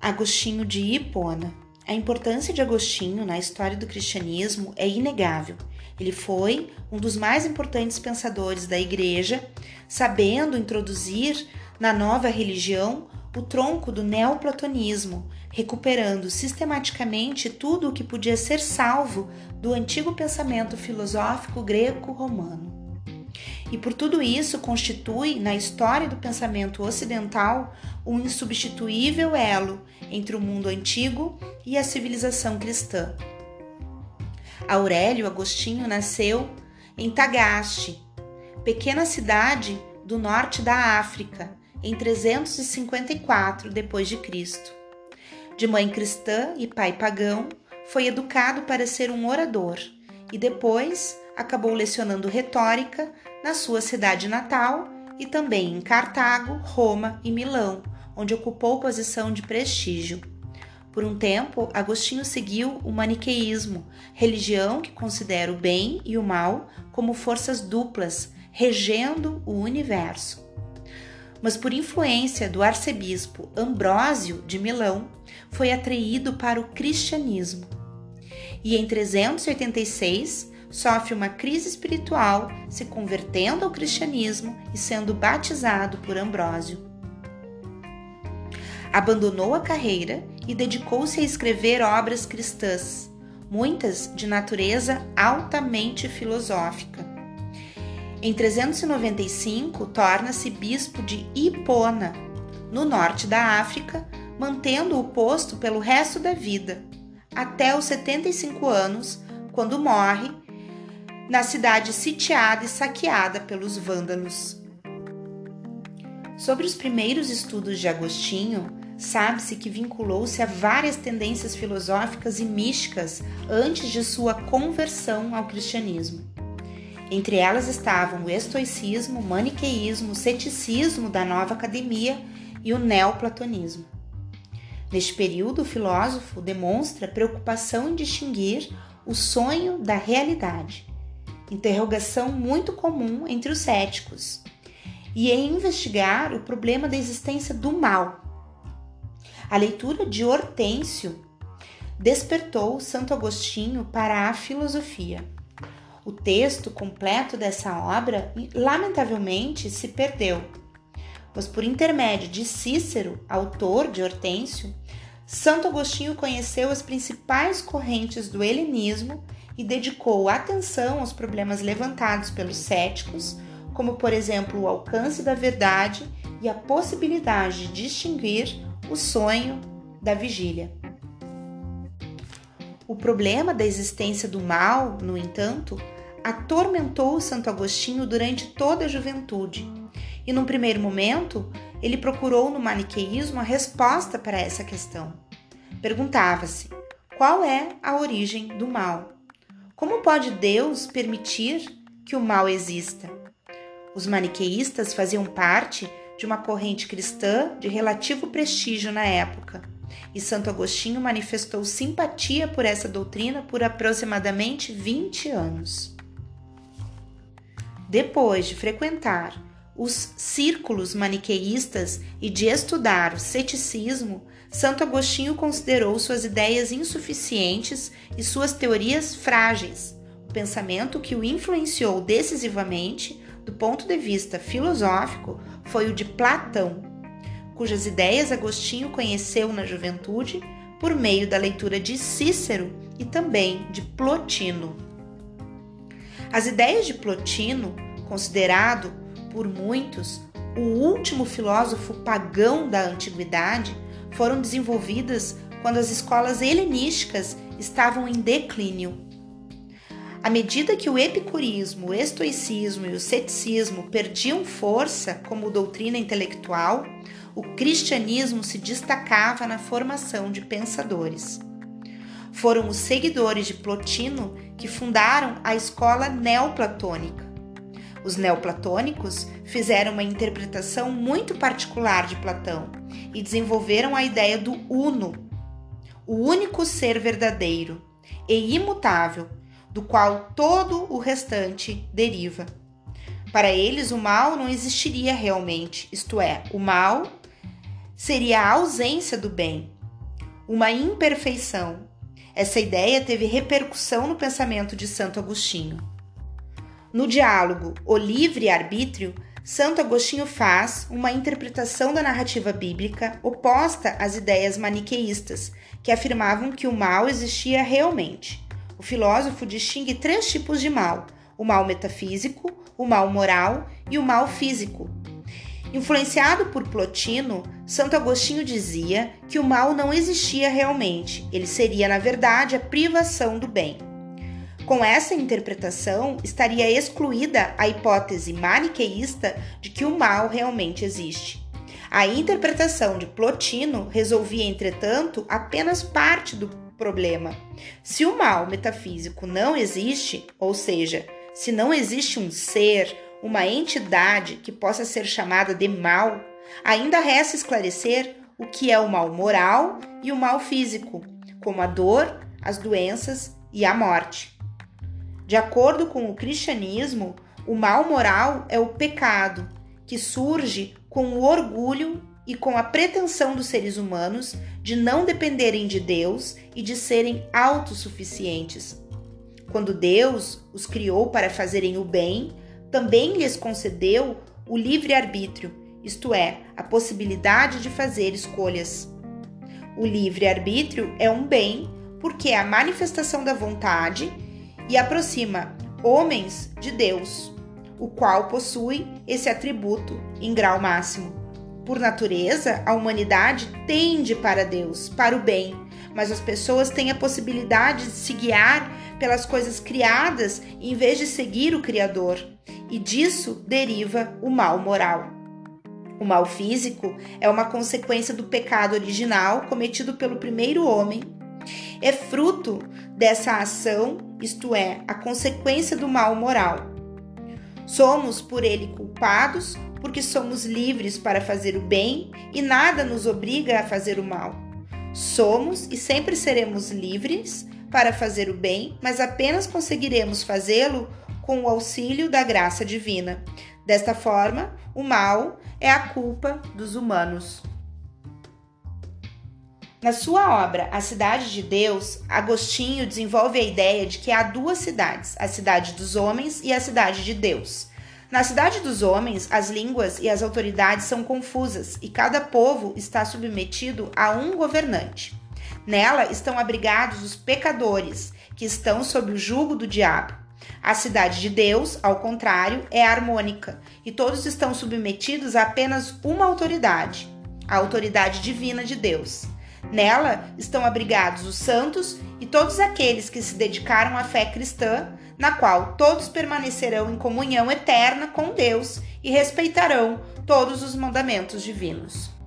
Agostinho de Hipona. A importância de Agostinho na história do cristianismo é inegável. Ele foi um dos mais importantes pensadores da Igreja, sabendo introduzir na nova religião o tronco do neoplatonismo, recuperando sistematicamente tudo o que podia ser salvo do antigo pensamento filosófico greco-romano. E por tudo isso constitui, na história do pensamento ocidental, um insubstituível elo entre o mundo antigo e a civilização cristã. Aurélio Agostinho nasceu em Tagaste, pequena cidade do norte da África, em 354 d.C. De mãe cristã e pai pagão, foi educado para ser um orador e depois acabou lecionando retórica na sua cidade natal e também em Cartago, Roma e Milão, onde ocupou posição de prestígio. Por um tempo, Agostinho seguiu o maniqueísmo, religião que considera o bem e o mal como forças duplas, regendo o universo. Mas por influência do arcebispo Ambrósio de Milão, foi atraído para o cristianismo. E em 386 sofre uma crise espiritual, se convertendo ao cristianismo e sendo batizado por Ambrósio. Abandonou a carreira e dedicou-se a escrever obras cristãs, muitas de natureza altamente filosófica. Em 395, torna-se bispo de Hipona, no norte da África, mantendo o posto pelo resto da vida, até os 75 anos, quando morre na cidade sitiada e saqueada pelos vândalos. Sobre os primeiros estudos de Agostinho, sabe-se que vinculou-se a várias tendências filosóficas e místicas antes de sua conversão ao cristianismo. Entre elas estavam o estoicismo, o maniqueísmo, o ceticismo da nova academia e o neoplatonismo. Neste período, o filósofo demonstra preocupação em distinguir o sonho da realidade interrogação muito comum entre os céticos, e em investigar o problema da existência do mal. A leitura de Hortêncio despertou Santo Agostinho para a filosofia. O texto completo dessa obra, lamentavelmente, se perdeu, mas por intermédio de Cícero, autor de Hortêncio, Santo Agostinho conheceu as principais correntes do helenismo e dedicou atenção aos problemas levantados pelos céticos, como por exemplo o alcance da verdade e a possibilidade de distinguir o sonho da vigília. O problema da existência do mal, no entanto, atormentou Santo Agostinho durante toda a juventude, e num primeiro momento ele procurou no maniqueísmo a resposta para essa questão. Perguntava-se: qual é a origem do mal? Como pode Deus permitir que o mal exista? Os maniqueístas faziam parte de uma corrente cristã de relativo prestígio na época, e Santo Agostinho manifestou simpatia por essa doutrina por aproximadamente 20 anos. Depois de frequentar os círculos maniqueístas e de estudar o ceticismo, Santo Agostinho considerou suas ideias insuficientes e suas teorias frágeis. O pensamento que o influenciou decisivamente, do ponto de vista filosófico, foi o de Platão, cujas ideias Agostinho conheceu na juventude por meio da leitura de Cícero e também de Plotino. As ideias de Plotino, considerado por muitos o último filósofo pagão da antiguidade, foram desenvolvidas quando as escolas helenísticas estavam em declínio. À medida que o epicurismo, o estoicismo e o ceticismo perdiam força como doutrina intelectual, o cristianismo se destacava na formação de pensadores. Foram os seguidores de Plotino que fundaram a escola neoplatônica os neoplatônicos fizeram uma interpretação muito particular de Platão e desenvolveram a ideia do uno, o único ser verdadeiro e imutável, do qual todo o restante deriva. Para eles, o mal não existiria realmente, isto é, o mal seria a ausência do bem, uma imperfeição. Essa ideia teve repercussão no pensamento de Santo Agostinho. No diálogo O Livre Arbítrio, Santo Agostinho faz uma interpretação da narrativa bíblica oposta às ideias maniqueístas, que afirmavam que o mal existia realmente. O filósofo distingue três tipos de mal: o mal metafísico, o mal moral e o mal físico. Influenciado por Plotino, Santo Agostinho dizia que o mal não existia realmente, ele seria, na verdade, a privação do bem. Com essa interpretação, estaria excluída a hipótese maniqueísta de que o mal realmente existe. A interpretação de Plotino resolvia, entretanto, apenas parte do problema. Se o mal metafísico não existe, ou seja, se não existe um ser, uma entidade que possa ser chamada de mal, ainda resta esclarecer o que é o mal moral e o mal físico, como a dor, as doenças e a morte. De acordo com o cristianismo, o mal moral é o pecado, que surge com o orgulho e com a pretensão dos seres humanos de não dependerem de Deus e de serem autossuficientes. Quando Deus os criou para fazerem o bem, também lhes concedeu o livre-arbítrio, isto é, a possibilidade de fazer escolhas. O livre-arbítrio é um bem porque é a manifestação da vontade e aproxima homens de Deus, o qual possui esse atributo em grau máximo. Por natureza, a humanidade tende para Deus, para o bem, mas as pessoas têm a possibilidade de se guiar pelas coisas criadas em vez de seguir o Criador e disso deriva o mal moral. O mal físico é uma consequência do pecado original cometido pelo primeiro homem. É fruto dessa ação, isto é, a consequência do mal moral. Somos por ele culpados porque somos livres para fazer o bem e nada nos obriga a fazer o mal. Somos e sempre seremos livres para fazer o bem, mas apenas conseguiremos fazê-lo com o auxílio da graça divina. Desta forma, o mal é a culpa dos humanos. Na sua obra A Cidade de Deus, Agostinho desenvolve a ideia de que há duas cidades, a cidade dos homens e a cidade de Deus. Na cidade dos homens, as línguas e as autoridades são confusas e cada povo está submetido a um governante. Nela estão abrigados os pecadores, que estão sob o jugo do diabo. A cidade de Deus, ao contrário, é harmônica e todos estão submetidos a apenas uma autoridade, a autoridade divina de Deus. Nela estão abrigados os santos e todos aqueles que se dedicaram à fé cristã, na qual todos permanecerão em comunhão eterna com Deus e respeitarão todos os mandamentos divinos.